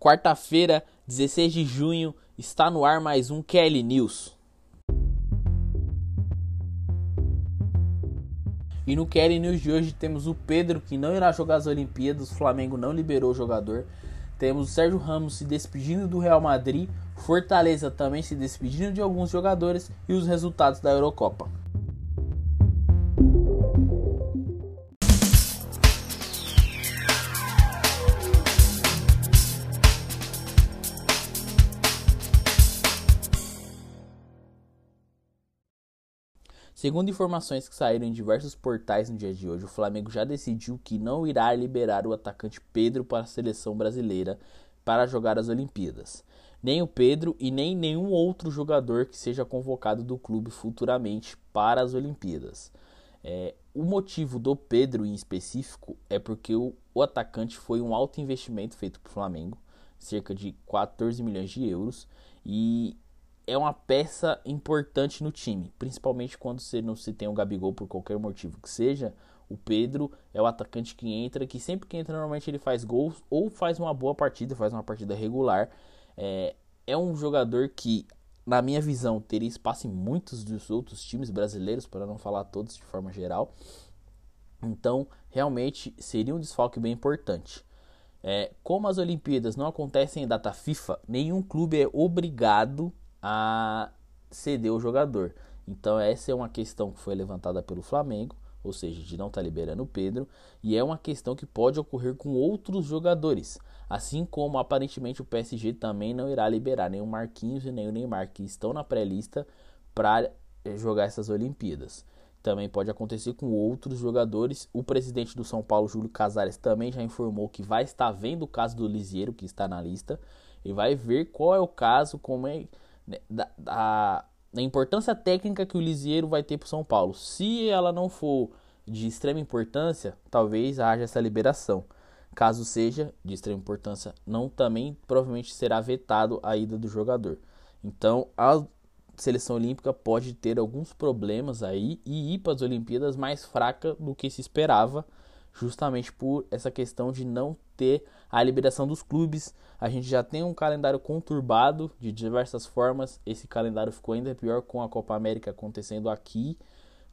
Quarta-feira, 16 de junho, está no ar mais um Kelly News. E no Kelly News de hoje temos o Pedro que não irá jogar as Olimpíadas, o Flamengo não liberou o jogador. Temos o Sérgio Ramos se despedindo do Real Madrid, Fortaleza também se despedindo de alguns jogadores e os resultados da Eurocopa. Segundo informações que saíram em diversos portais no dia de hoje, o Flamengo já decidiu que não irá liberar o atacante Pedro para a seleção brasileira para jogar as Olimpíadas. Nem o Pedro e nem nenhum outro jogador que seja convocado do clube futuramente para as Olimpíadas. É, o motivo do Pedro em específico é porque o, o atacante foi um alto investimento feito para o Flamengo, cerca de 14 milhões de euros, e é uma peça importante no time, principalmente quando você não se tem o Gabigol por qualquer motivo que seja. O Pedro é o atacante que entra, que sempre que entra normalmente ele faz gols ou faz uma boa partida, faz uma partida regular. É, é um jogador que, na minha visão, teria espaço em muitos dos outros times brasileiros, para não falar todos de forma geral. Então, realmente seria um desfalque bem importante. É, como as Olimpíadas não acontecem em data FIFA, nenhum clube é obrigado a ceder o jogador. Então essa é uma questão que foi levantada pelo Flamengo, ou seja, de não estar tá liberando o Pedro, e é uma questão que pode ocorrer com outros jogadores, assim como aparentemente o PSG também não irá liberar nem o Marquinhos e nem o Neymar que estão na pré-lista para eh, jogar essas Olimpíadas. Também pode acontecer com outros jogadores. O presidente do São Paulo, Júlio Casares, também já informou que vai estar vendo o caso do Lisieiro, que está na lista, e vai ver qual é o caso, como é da, da, da importância técnica que o Lisieiro vai ter para o São Paulo. Se ela não for de extrema importância, talvez haja essa liberação. Caso seja de extrema importância, não também provavelmente será vetado a ida do jogador. Então, a seleção olímpica pode ter alguns problemas aí e ir para as Olimpíadas mais fraca do que se esperava justamente por essa questão de não ter a liberação dos clubes. A gente já tem um calendário conturbado de diversas formas. Esse calendário ficou ainda pior com a Copa América acontecendo aqui,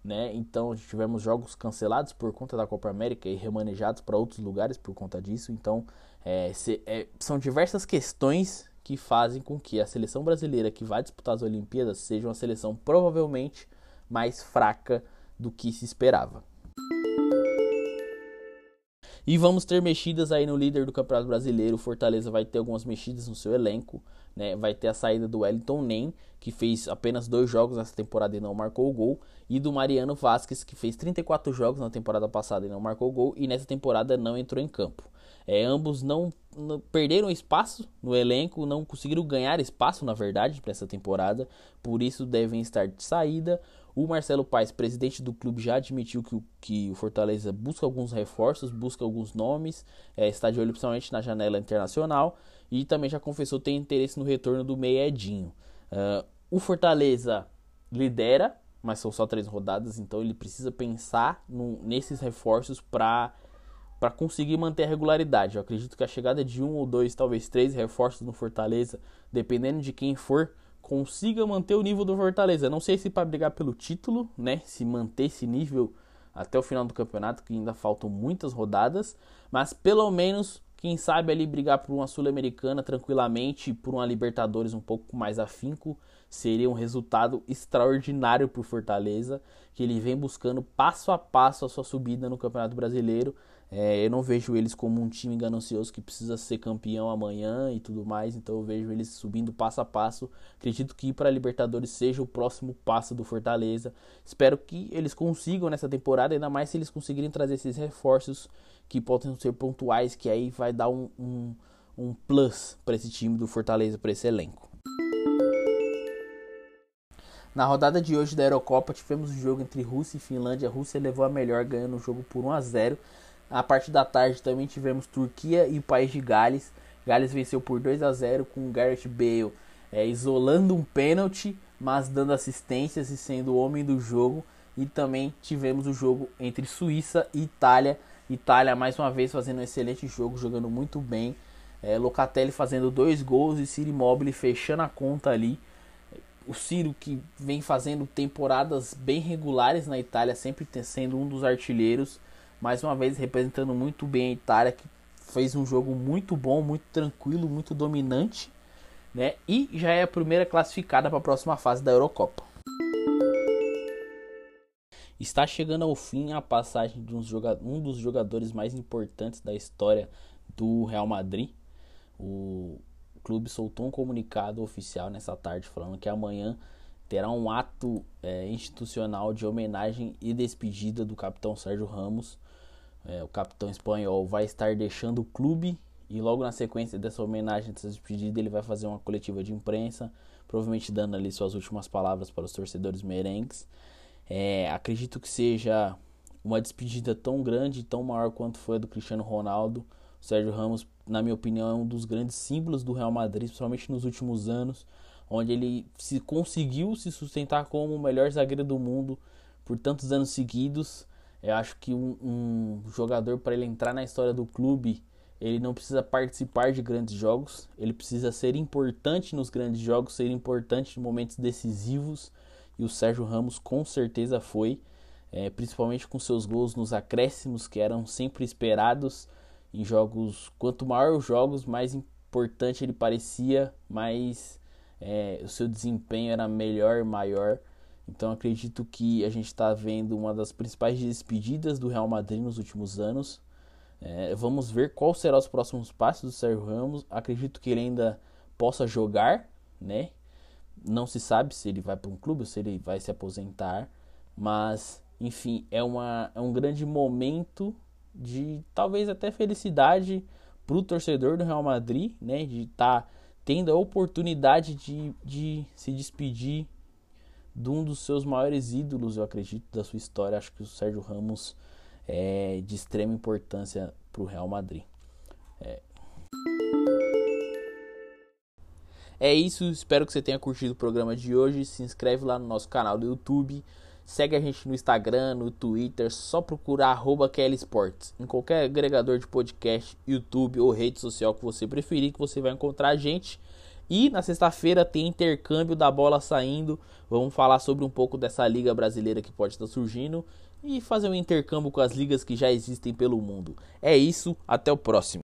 né? Então tivemos jogos cancelados por conta da Copa América e remanejados para outros lugares por conta disso. Então é, se, é, são diversas questões que fazem com que a seleção brasileira que vai disputar as Olimpíadas seja uma seleção provavelmente mais fraca do que se esperava. E vamos ter mexidas aí no líder do Campeonato Brasileiro. O Fortaleza vai ter algumas mexidas no seu elenco. Né? Vai ter a saída do Wellington Nem, que fez apenas dois jogos nessa temporada e não marcou o gol. E do Mariano Vasquez, que fez 34 jogos na temporada passada e não marcou o gol. E nessa temporada não entrou em campo. É, ambos não, não, perderam espaço no elenco, não conseguiram ganhar espaço, na verdade, para essa temporada. Por isso devem estar de saída. O Marcelo Paes, presidente do clube, já admitiu que o, que o Fortaleza busca alguns reforços, busca alguns nomes, é, está de olho principalmente na janela internacional e também já confessou ter interesse no retorno do Meiedinho. Uh, o Fortaleza lidera, mas são só três rodadas, então ele precisa pensar no, nesses reforços para para conseguir manter a regularidade. Eu acredito que a chegada de um ou dois, talvez três reforços no Fortaleza, dependendo de quem for, consiga manter o nível do Fortaleza. Não sei se para brigar pelo título, né? Se manter esse nível até o final do campeonato, que ainda faltam muitas rodadas, mas pelo menos, quem sabe ali brigar por uma Sul-Americana tranquilamente, por uma Libertadores um pouco mais afinco, seria um resultado extraordinário para o Fortaleza, que ele vem buscando passo a passo a sua subida no Campeonato Brasileiro. É, eu não vejo eles como um time ganancioso que precisa ser campeão amanhã e tudo mais, então eu vejo eles subindo passo a passo. Acredito que ir para a Libertadores seja o próximo passo do Fortaleza. Espero que eles consigam nessa temporada, ainda mais se eles conseguirem trazer esses reforços que podem ser pontuais, que aí vai dar um, um, um plus para esse time do Fortaleza, para esse elenco. Na rodada de hoje da Eurocopa tivemos o um jogo entre Rússia e Finlândia. A Rússia levou a melhor ganhando o jogo por 1 a 0. A parte da tarde também tivemos Turquia e o País de Gales. Gales venceu por 2 a 0 com Gareth Bale é, isolando um pênalti, mas dando assistências e sendo o homem do jogo. E também tivemos o jogo entre Suíça e Itália. Itália mais uma vez fazendo um excelente jogo, jogando muito bem. É, Locatelli fazendo dois gols e Ciro Immobile fechando a conta ali. O Ciro que vem fazendo temporadas bem regulares na Itália, sempre sendo um dos artilheiros. Mais uma vez representando muito bem a Itália, que fez um jogo muito bom, muito tranquilo, muito dominante. Né? E já é a primeira classificada para a próxima fase da Eurocopa. Está chegando ao fim a passagem de um dos jogadores mais importantes da história do Real Madrid. O clube soltou um comunicado oficial nessa tarde falando que amanhã terá um ato é, institucional de homenagem e despedida do capitão Sérgio Ramos. É, o capitão espanhol vai estar deixando o clube e logo na sequência dessa homenagem, dessa despedida, ele vai fazer uma coletiva de imprensa, provavelmente dando ali suas últimas palavras para os torcedores merengues. É, acredito que seja uma despedida tão grande, tão maior quanto foi a do Cristiano Ronaldo. O Sérgio Ramos, na minha opinião, é um dos grandes símbolos do Real Madrid, principalmente nos últimos anos, onde ele se conseguiu se sustentar como o melhor zagueiro do mundo por tantos anos seguidos. Eu acho que um, um jogador para ele entrar na história do clube, ele não precisa participar de grandes jogos, ele precisa ser importante nos grandes jogos, ser importante em momentos decisivos e o Sérgio Ramos com certeza foi, é, principalmente com seus gols nos acréscimos que eram sempre esperados em jogos. Quanto maior os jogos, mais importante ele parecia, mais é, o seu desempenho era melhor, maior. Então acredito que a gente está vendo uma das principais despedidas do Real Madrid nos últimos anos. É, vamos ver qual serão os próximos passos do Sérgio Ramos. Acredito que ele ainda possa jogar, né? Não se sabe se ele vai para um clube ou se ele vai se aposentar, mas enfim, é, uma, é um grande momento de talvez até felicidade para o torcedor do Real Madrid, né? De estar tá tendo a oportunidade de, de se despedir de um dos seus maiores ídolos, eu acredito, da sua história. Acho que o Sérgio Ramos é de extrema importância para o Real Madrid. É, É isso, espero que você tenha curtido o programa de hoje. Se inscreve lá no nosso canal do YouTube. Segue a gente no Instagram, no Twitter, só procurar arroba Sports. Em qualquer agregador de podcast, YouTube ou rede social que você preferir, que você vai encontrar a gente. E na sexta-feira tem intercâmbio da bola saindo. Vamos falar sobre um pouco dessa liga brasileira que pode estar surgindo e fazer um intercâmbio com as ligas que já existem pelo mundo. É isso, até o próximo.